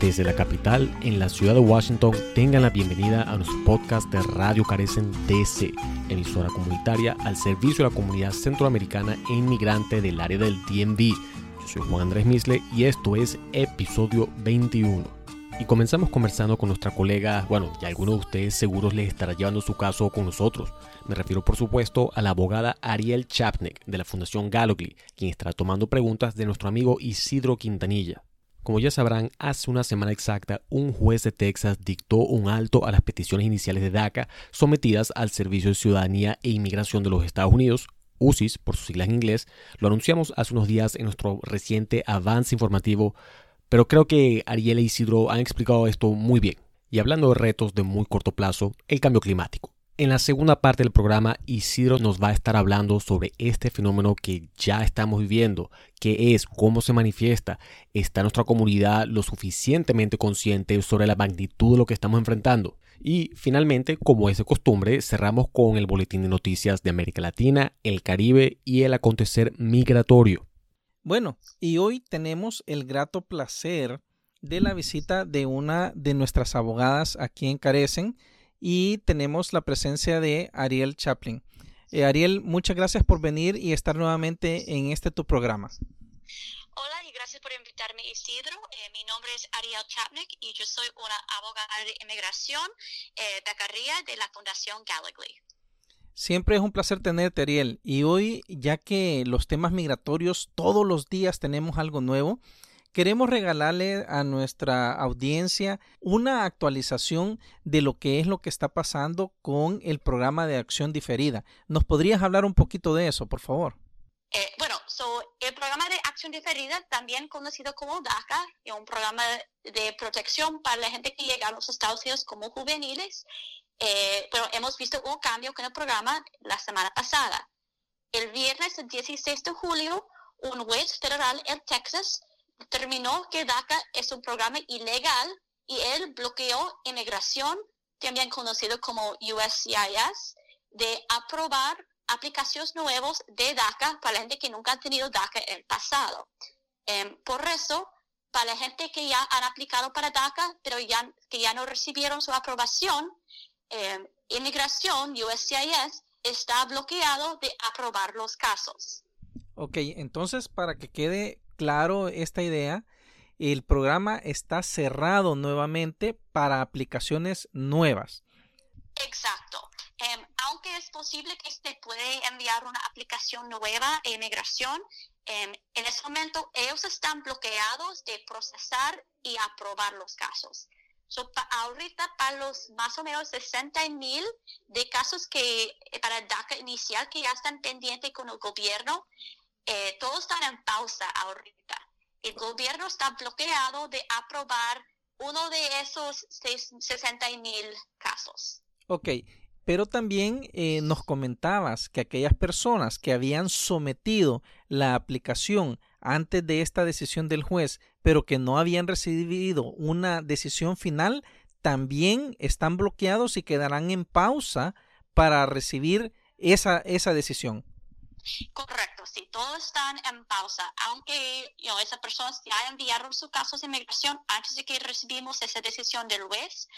Desde la capital, en la ciudad de Washington, tengan la bienvenida a nuestro podcast de Radio Carecen DC, emisora comunitaria al servicio de la comunidad centroamericana e inmigrante del área del DMV. Yo soy Juan Andrés Misle y esto es episodio 21. Y comenzamos conversando con nuestra colega, bueno, ya algunos de ustedes seguros les estará llevando su caso con nosotros. Me refiero por supuesto a la abogada Ariel Chapnek de la Fundación Gallogly, quien estará tomando preguntas de nuestro amigo Isidro Quintanilla. Como ya sabrán, hace una semana exacta, un juez de Texas dictó un alto a las peticiones iniciales de DACA sometidas al Servicio de Ciudadanía e Inmigración de los Estados Unidos, UCIS por sus siglas en inglés. Lo anunciamos hace unos días en nuestro reciente avance informativo, pero creo que Ariel e Isidro han explicado esto muy bien. Y hablando de retos de muy corto plazo, el cambio climático. En la segunda parte del programa, Isidro nos va a estar hablando sobre este fenómeno que ya estamos viviendo, qué es, cómo se manifiesta, está nuestra comunidad lo suficientemente consciente sobre la magnitud de lo que estamos enfrentando. Y finalmente, como es de costumbre, cerramos con el boletín de noticias de América Latina, el Caribe y el acontecer migratorio. Bueno, y hoy tenemos el grato placer de la visita de una de nuestras abogadas aquí en Carecen, y tenemos la presencia de Ariel Chaplin. Eh, Ariel, muchas gracias por venir y estar nuevamente en este tu programa. Hola y gracias por invitarme, Isidro. Eh, mi nombre es Ariel Chaplin y yo soy una abogada de inmigración eh, becaria de la Fundación Gallagly. Siempre es un placer tenerte, Ariel. Y hoy, ya que los temas migratorios todos los días tenemos algo nuevo, queremos regalarle a nuestra audiencia una actualización de lo que es lo que está pasando con el programa de acción diferida. ¿Nos podrías hablar un poquito de eso, por favor? Eh, bueno, el programa de acción diferida, también conocido como DACA, es un programa de protección para la gente que llega a los Estados Unidos como juveniles, eh, pero hemos visto un cambio con el programa la semana pasada. El viernes 16 de julio, un juez federal en Texas determinó que DACA es un programa ilegal y él bloqueó inmigración, también conocido como USCIS, de aprobar aplicaciones nuevas de DACA para la gente que nunca ha tenido DACA en el pasado. Em, por eso, para la gente que ya han aplicado para DACA, pero que ya no recibieron su aprobación, eh, inmigración, USCIS, está bloqueado de aprobar los casos. Ok, entonces para que quede claro esta idea, el programa está cerrado nuevamente para aplicaciones nuevas. Exacto. Em, aunque es posible que se puede enviar una aplicación nueva de inmigración, em, en este momento ellos están bloqueados de procesar y aprobar los casos. ahorita para los más o menos 60 mil de casos que eh, para DACA inicial que ya están pendientes con el gobierno, eh, todo está en pausa ahorita. El gobierno está bloqueado de aprobar uno de esos 60 mil casos. Ok, pero también eh, nos comentabas que aquellas personas que habían sometido la aplicación antes de esta decisión del juez, pero que no habían recibido una decisión final, también están bloqueados y quedarán en pausa para recibir esa, esa decisión. Correcto, sí, todos están en pausa, aunque you esas personas ya enviaron sus casos de inmigración antes de que recibimos esa decisión del juez.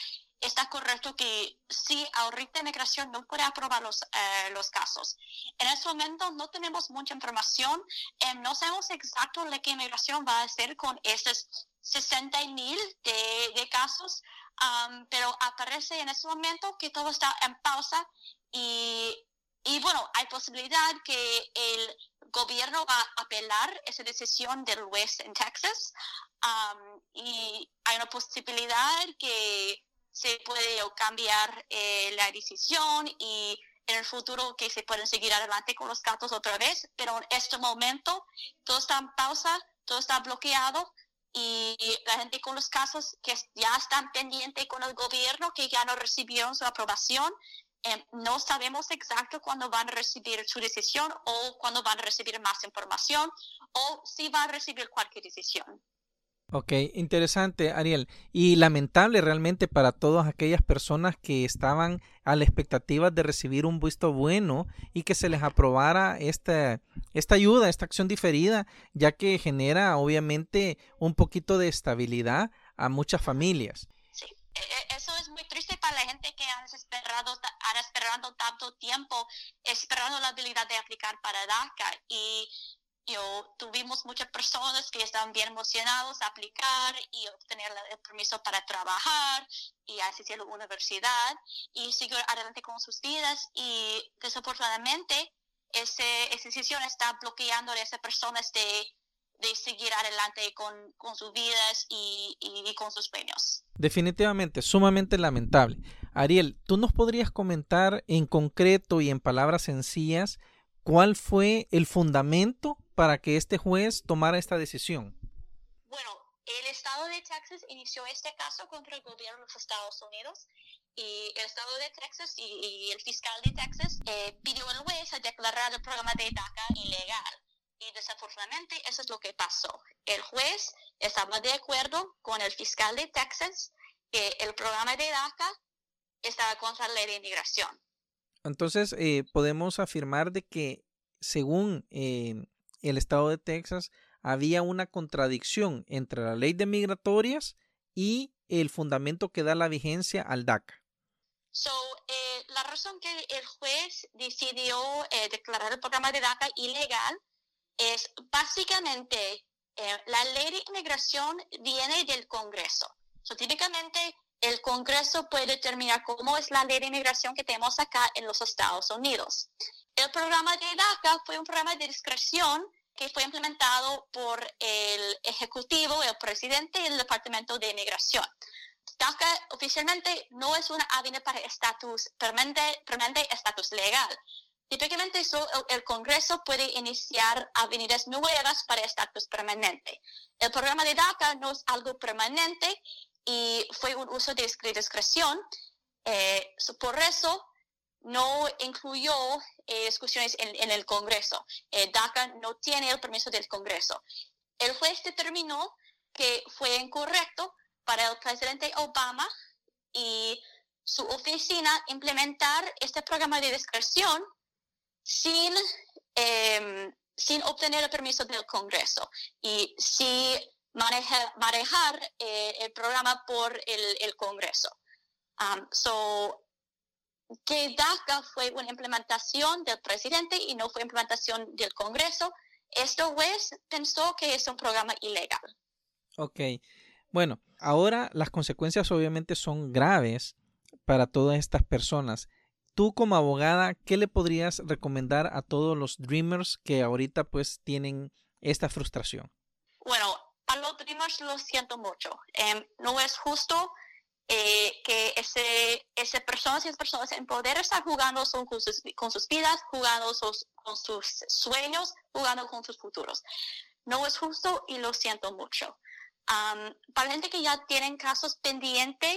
Está correcto que sí, ahorita inmigración no puede aprobar los, eh, los casos. En este momento no tenemos mucha información, eh, no sabemos exacto lo que inmigración va a hacer con estos 60 mil de, de, casos, um, pero aparece en este momento que todo está en pausa y y bueno, hay posibilidad que el gobierno va a apelar esa decisión del juez en Texas. Um, y hay una posibilidad que se puede cambiar eh, la decisión y en el futuro que se pueden seguir adelante con los casos otra vez, pero en este momento todo está en pausa, todo está bloqueado y la gente con los casos que ya están pendientes con el gobierno, que ya no recibieron su aprobación, Em, no sabemos exacto cuándo van a recibir su decisión o cuándo van a recibir más información o si van a recibir cualquier decisión. Ok, interesante, Ariel. Y lamentable realmente para todas aquellas personas que estaban a la expectativa de recibir un visto bueno y que se les aprobara esta, esta ayuda, esta acción diferida, ya que genera obviamente un poquito de estabilidad a muchas familias. Sí, e, e, muy triste para la gente que ha esperado, ha esperado tanto tiempo esperando la habilidad de aplicar para DACA. Y yo, tuvimos muchas personas que estaban bien emocionados a aplicar y obtener el permiso para trabajar y asistir a la universidad y seguir adelante con sus vidas. Y desafortunadamente ese, esa decisión está bloqueando a esas personas de, de seguir adelante con, con sus vidas y, y, con sus sueños. Definitivamente, sumamente lamentable. Ariel, ¿tú nos podrías comentar en concreto y en palabras sencillas cuál fue el fundamento para que este juez tomara esta decisión? Bueno, el estado de Texas inició este caso contra el gobierno de los Estados Unidos y el estado de Texas y, el fiscal de Texas eh, pidió al juez a declarar el programa de DACA ilegal. Y desafortunadamente eso es lo que pasó. El juez estaba de acuerdo con el fiscal de Texas que el programa de DACA estaba contra la ley de inmigración. Entonces, eh, podemos afirmar de que según eh, el estado de Texas, había una contradicción entre la ley de migratorias y el fundamento que da la vigencia al DACA. So, eh, la razón que el juez decidió eh, declarar el programa de DACA ilegal es básicamente eh, la ley de inmigración viene del Congreso. So, típicamente el Congreso puede determinar cómo es la ley de inmigración que tenemos acá en los Estados Unidos. El programa de DACA fue un programa de discreción que fue implementado por el Ejecutivo, el presidente y el Departamento de Inmigración. DACA oficialmente no es una avenida para estatus permanente, permanente estatus legal. Típicamente solo el Congreso puede iniciar avenidas nuevas para estatus permanente. El programa de DACA no es algo permanente y fue un uso de discreción. Eh, por eso no incluyó eh, discusiones en, el Congreso. Eh, DACA no tiene el permiso del Congreso. El juez determinó que fue incorrecto para el presidente Obama y su oficina implementar este programa de discreción sin, em, sin obtener el permiso del Congreso y sin manejar eh, el programa por el, el Congreso. Um, so, que DACA fue una implementación del presidente y no fue implementación del Congreso. Esto juez pensó que es un programa ilegal. Ok, bueno, ahora las consecuencias obviamente son graves para todas estas personas. Tú como abogada, ¿qué le podrías recomendar a todos los dreamers que ahorita pues tienen esta frustración? Bueno, a los dreamers lo siento mucho. Em, no es justo eh, que ese, ese personas y personas en poder estar jugando son con, sus, con sus vidas, jugando con sus sueños, jugando con sus futuros. No es justo y lo siento mucho. para la gente que ya tienen casos pendientes,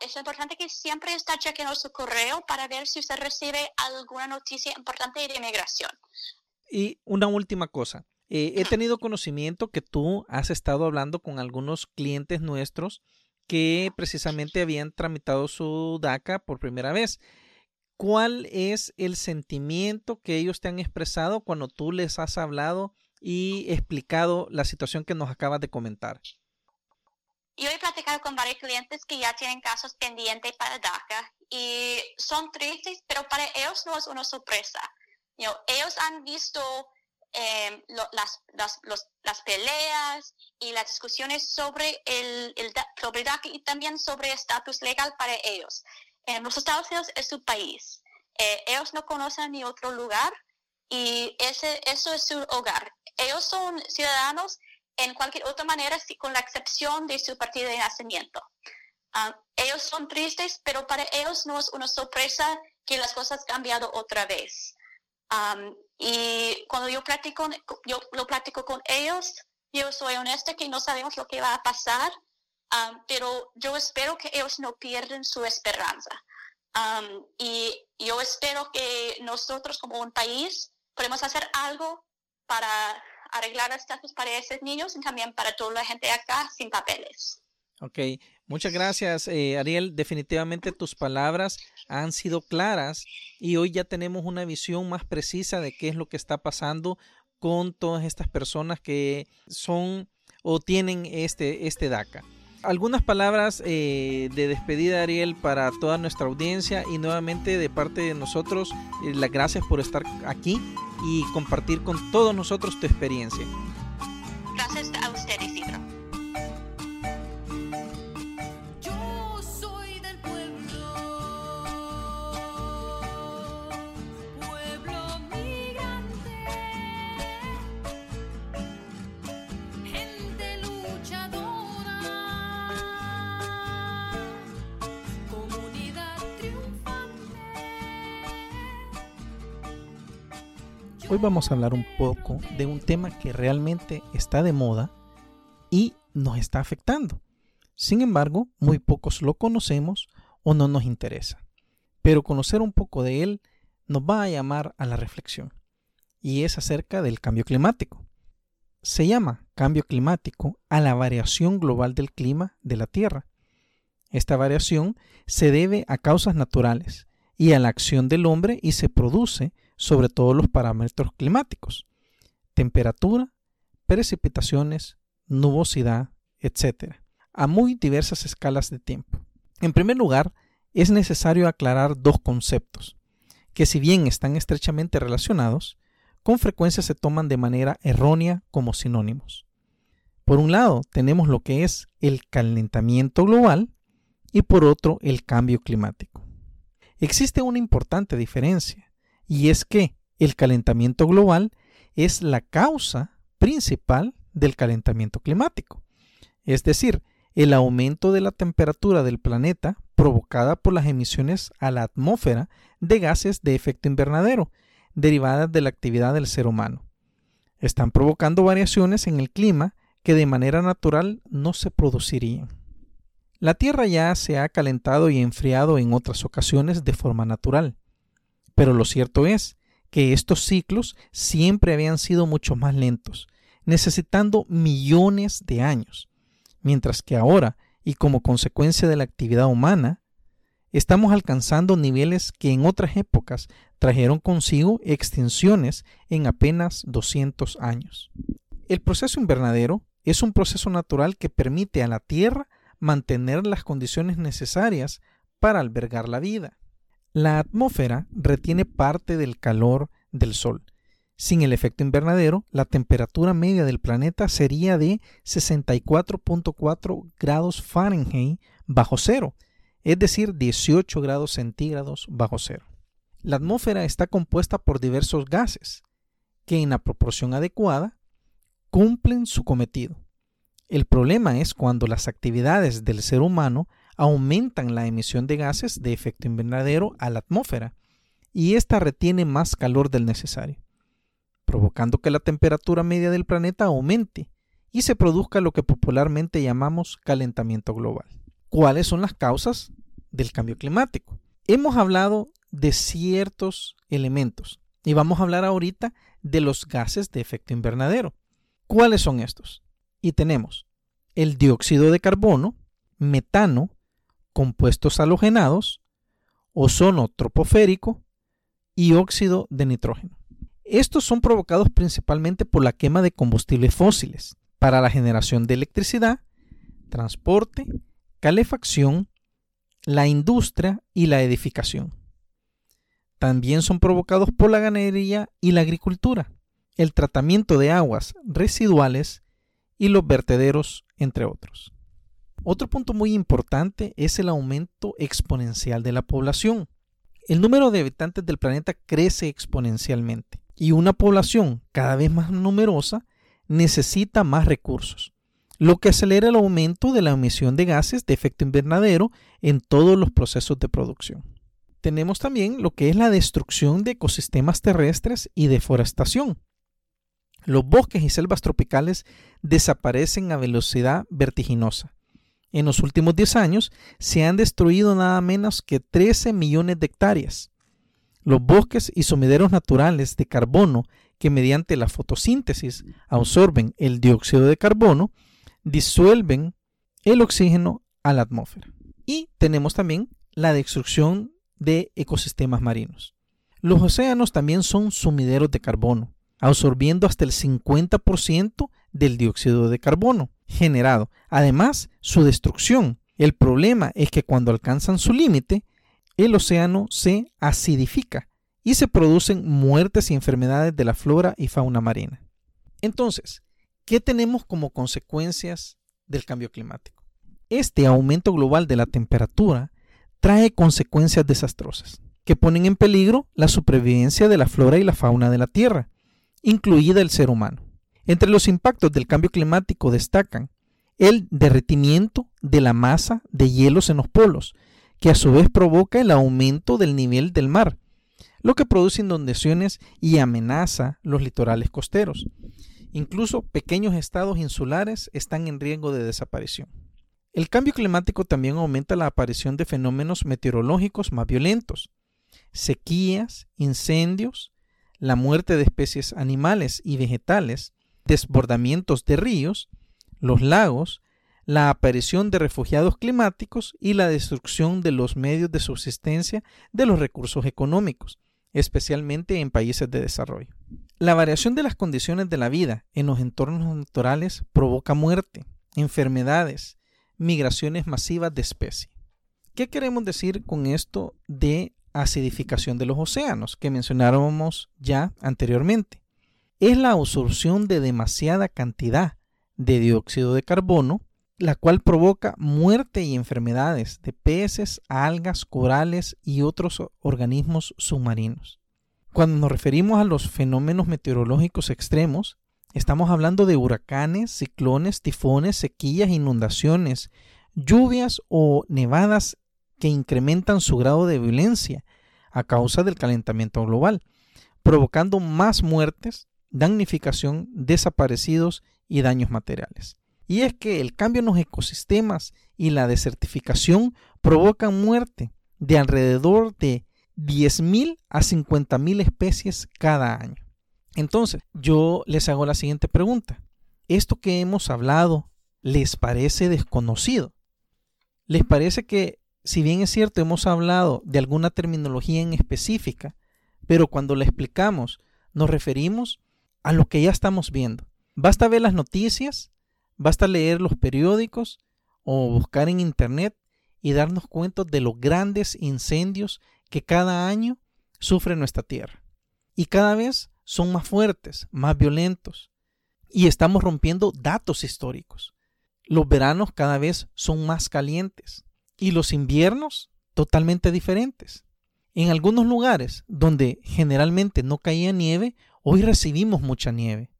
es importante que siempre está chequeando su correo para ver si usted recibe alguna noticia importante de inmigración. Y una última cosa. Eh, he tenido conocimiento que tú has estado hablando con algunos clientes nuestros que precisamente habían tramitado su DACA por primera vez. ¿Cuál es el sentimiento que ellos te han expresado cuando tú les has hablado y explicado la situación que nos acabas de comentar? Yo he platicado con varios clientes que ya tienen casos pendientes para DACA y son tristes, pero para ellos no es una sorpresa. ellos han visto Em, las, las, las, peleas y las discusiones sobre el, el sobre DACA y también sobre estatus legal para ellos. En los Estados Unidos es su país. Eh, ellos no conocen ni otro lugar y ese, eso es su hogar. Ellos son ciudadanos en cualquier otra manera, con la excepción de su partido de nacimiento. Ah, ellos son tristes, pero para ellos no es una sorpresa que las cosas han cambiado otra vez y cuando yo platico, yo lo platico con ellos, yo soy honesta que no sabemos lo que va a pasar, pero yo espero que ellos no pierdan su esperanza. y yo espero que nosotros como un país podemos hacer algo para arreglar estatus para esos niños y también para toda la gente acá sin papeles. Ok, muchas gracias eh, Ariel. Definitivamente tus palabras han sido claras y hoy ya tenemos una visión más precisa de qué es lo que está pasando con todas estas personas que son o tienen este, este DACA. algunas palabras eh, de despedida, Ariel, para toda nuestra audiencia y nuevamente de parte de nosotros, eh, las gracias por estar aquí y compartir con todos nosotros tu experiencia. Vamos a hablar un poco de un tema que realmente está de moda y nos está afectando. Sin embargo, muy pocos lo conocemos o no nos interesa. Pero conocer un poco de él nos va a llamar a la reflexión. Y es acerca del cambio climático. Se llama cambio climático a la variación global del clima de la Tierra. Esta variación se debe a causas naturales y a la acción del hombre y se produce sobre todos los parámetros climáticos, temperatura, precipitaciones, nubosidad, etc., a muy diversas escalas de tiempo. En primer lugar, es necesario aclarar dos conceptos, que si bien están estrechamente relacionados, con frecuencia se toman de manera errónea como sinónimos. Por un lado, tenemos lo que es el calentamiento global y por otro, el cambio climático. Existe una importante diferencia, y es que el calentamiento global es la causa principal del calentamiento climático, es decir, el aumento de la temperatura del planeta provocada por las emisiones a la atmósfera de gases de efecto invernadero derivadas de la actividad del ser humano. Están provocando variaciones en el clima que de manera natural no se producirían. La Tierra ya se ha calentado y enfriado en otras ocasiones de forma natural, pero lo cierto es que estos ciclos siempre habían sido mucho más lentos, necesitando millones de años, mientras que ahora, y como consecuencia de la actividad humana, estamos alcanzando niveles que en otras épocas trajeron consigo extinciones en apenas 200 años. El proceso invernadero es un proceso natural que permite a la Tierra mantener las condiciones necesarias para albergar la vida. La atmósfera retiene parte del calor del Sol. Sin el efecto invernadero, la temperatura media del planeta sería de 64.4 grados Fahrenheit bajo cero, es decir, 18 grados centígrados bajo cero. La atmósfera está compuesta por diversos gases que en la proporción adecuada cumplen su cometido. El problema es cuando las actividades del ser humano aumentan la emisión de gases de efecto invernadero a la atmósfera y ésta retiene más calor del necesario, provocando que la temperatura media del planeta aumente y se produzca lo que popularmente llamamos calentamiento global. ¿Cuáles son las causas del cambio climático? Hemos hablado de ciertos elementos y vamos a hablar ahorita de los gases de efecto invernadero. ¿Cuáles son estos? Y tenemos el dióxido de carbono, metano, compuestos halogenados, ozono troposférico y óxido de nitrógeno. Estos son provocados principalmente por la quema de combustibles fósiles para la generación de electricidad, transporte, calefacción, la industria y la edificación. También son provocados por la ganadería y la agricultura, el tratamiento de aguas residuales y los vertederos, entre otros. Otro punto muy importante es el aumento exponencial de la población. El número de habitantes del planeta crece exponencialmente y una población cada vez más numerosa necesita más recursos, lo que acelera el aumento de la emisión de gases de efecto invernadero en todos los procesos de producción. Tenemos también lo que es la destrucción de ecosistemas terrestres y deforestación. Los bosques y selvas tropicales desaparecen a velocidad vertiginosa en los últimos 10 años se han destruido nada menos que 13 millones de hectáreas. Los bosques y sumideros naturales de carbono que mediante la fotosíntesis absorben el dióxido de carbono disuelven el oxígeno a la atmósfera. Y tenemos también la destrucción de ecosistemas marinos. Los océanos también son sumideros de carbono, absorbiendo hasta el 50% del dióxido de carbono generado. Además, su destrucción. El problema es que cuando alcanzan su límite, el océano se acidifica y se producen muertes y enfermedades de la flora y fauna marina. Entonces, ¿qué tenemos como consecuencias del cambio climático? Este aumento global de la temperatura trae consecuencias desastrosas que ponen en peligro la supervivencia de la flora y la fauna de la Tierra, incluida el ser humano. Entre los impactos del cambio climático destacan el derretimiento de la masa de hielos en los polos, que a su vez provoca el aumento del nivel del mar, lo que produce inundaciones y amenaza los litorales costeros. Incluso pequeños estados insulares están en riesgo de desaparición. El cambio climático también aumenta la aparición de fenómenos meteorológicos más violentos, sequías, incendios, la muerte de especies animales y vegetales, desbordamientos de ríos, los lagos, la aparición de refugiados climáticos y la destrucción de los medios de subsistencia de los recursos económicos, especialmente en países de desarrollo. La variación de las condiciones de la vida en los entornos naturales provoca muerte, enfermedades, migraciones masivas de especies. ¿Qué queremos decir con esto de acidificación de los océanos que mencionábamos ya anteriormente? Es la absorción de demasiada cantidad de dióxido de carbono, la cual provoca muerte y enfermedades de peces, algas, corales y otros organismos submarinos. Cuando nos referimos a los fenómenos meteorológicos extremos, estamos hablando de huracanes, ciclones, tifones, sequías, inundaciones, lluvias o nevadas que incrementan su grado de violencia a causa del calentamiento global, provocando más muertes, damnificación, desaparecidos y daños materiales. Y es que el cambio en los ecosistemas y la desertificación provocan muerte de alrededor de 10.000 a 50.000 especies cada año. Entonces, yo les hago la siguiente pregunta. ¿Esto que hemos hablado les parece desconocido? ¿Les parece que, si bien es cierto, hemos hablado de alguna terminología en específica, pero cuando la explicamos nos referimos a lo que ya estamos viendo? Basta ver las noticias, basta leer los periódicos o buscar en internet y darnos cuenta de los grandes incendios que cada año sufre nuestra tierra. Y cada vez son más fuertes, más violentos. Y estamos rompiendo datos históricos. Los veranos cada vez son más calientes y los inviernos totalmente diferentes. En algunos lugares donde generalmente no caía nieve, hoy recibimos mucha nieve.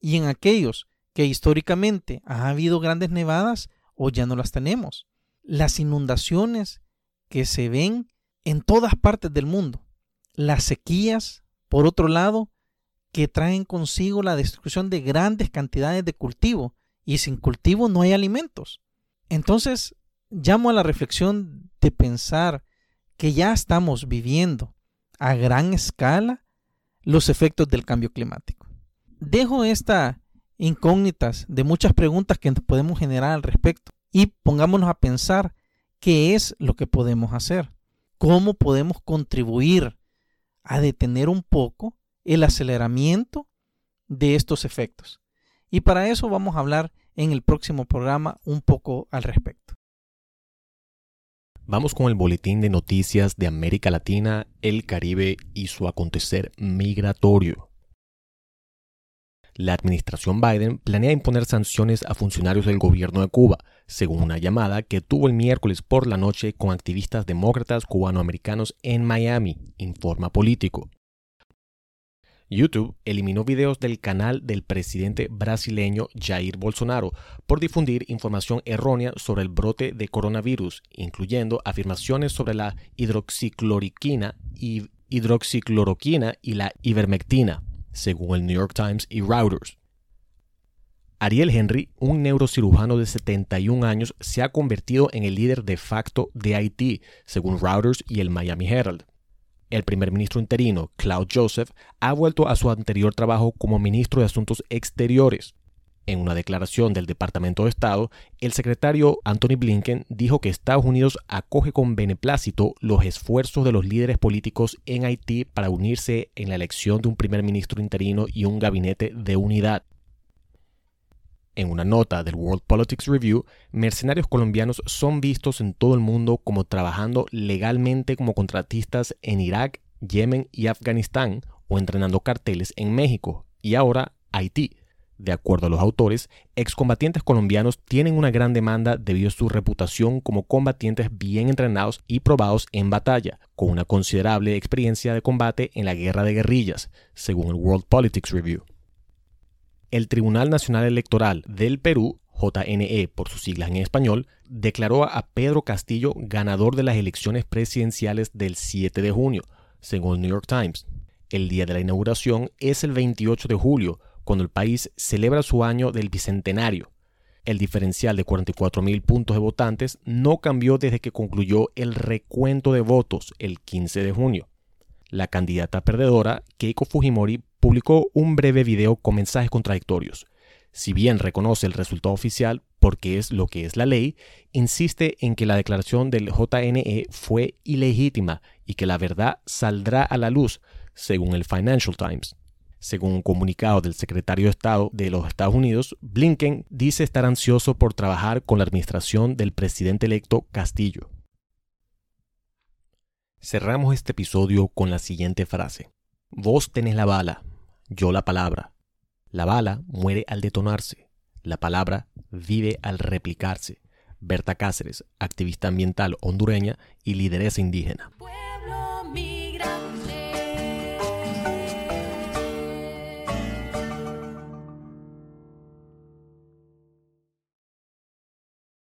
Y en aquellos que históricamente ha habido grandes nevadas, hoy ya no las tenemos. Las inundaciones que se ven en todas partes del mundo. Las sequías, por otro lado, que traen consigo la destrucción de grandes cantidades de cultivo. Y sin cultivo no hay alimentos. Entonces, llamo a la reflexión de pensar que ya estamos viviendo a gran escala los efectos del cambio climático. Dejo estas incógnitas de muchas preguntas que podemos generar al respecto y pongámonos a pensar qué es lo que podemos hacer, cómo podemos contribuir a detener un poco el aceleramiento de estos efectos. Y para eso vamos a hablar en el próximo programa un poco al respecto. Vamos con el boletín de noticias de América Latina, el Caribe y su acontecer migratorio. La administración Biden planea imponer sanciones a funcionarios del gobierno de Cuba, según una llamada que tuvo el miércoles por la noche con activistas demócratas cubanoamericanos en Miami, informa político. YouTube eliminó videos del canal del presidente brasileño Jair Bolsonaro por difundir información errónea sobre el brote de coronavirus, incluyendo afirmaciones sobre la hidroxicloroquina y hidroxicloroquina y la ivermectina, según el New York Times y Reuters. Ariel Henry, un neurocirujano de 71 años, se ha convertido en el líder de facto de Haití, según Reuters y el Miami Herald. El primer ministro interino, Claude Joseph, ha vuelto a su anterior trabajo como ministro de Asuntos Exteriores. En una declaración del Departamento de Estado, el secretario Anthony Blinken dijo que Estados Unidos acoge con beneplácito los esfuerzos de los líderes políticos en Haití para unirse en la elección de un primer ministro interino y un gabinete de unidad. En una nota del World Politics Review, mercenarios colombianos son vistos en todo el mundo como trabajando legalmente como contratistas en Irak, Yemen y Afganistán o entrenando carteles en México y ahora Haití. De acuerdo a los autores, excombatientes colombianos tienen una gran demanda debido a su reputación como combatientes bien entrenados y probados en batalla, con una considerable experiencia de combate en la guerra de guerrillas, según el World Politics Review. El Tribunal Nacional Electoral del Perú, JNE por sus siglas en español, declaró a Pedro Castillo ganador de las elecciones presidenciales del 7 de junio, según el New York Times. El día de la inauguración es el 28 de julio, cuando el país celebra su año del bicentenario. El diferencial de 44.000 puntos de votantes no cambió desde que concluyó el recuento de votos el 15 de junio. La candidata perdedora, Keiko Fujimori, publicó un breve video con mensajes contradictorios. Si bien reconoce el resultado oficial porque es lo que es la ley, insiste en que la declaración del JNE fue ilegítima y que la verdad saldrá a la luz, según el Financial Times. Según un comunicado del secretario de Estado de los Estados Unidos, Blinken dice estar ansioso por trabajar con la administración del presidente electo Castillo. Cerramos este episodio con la siguiente frase. Vos tenés la bala, yo la palabra. La bala muere al detonarse, la palabra vive al replicarse. Berta Cáceres, activista ambiental hondureña y lideresa indígena.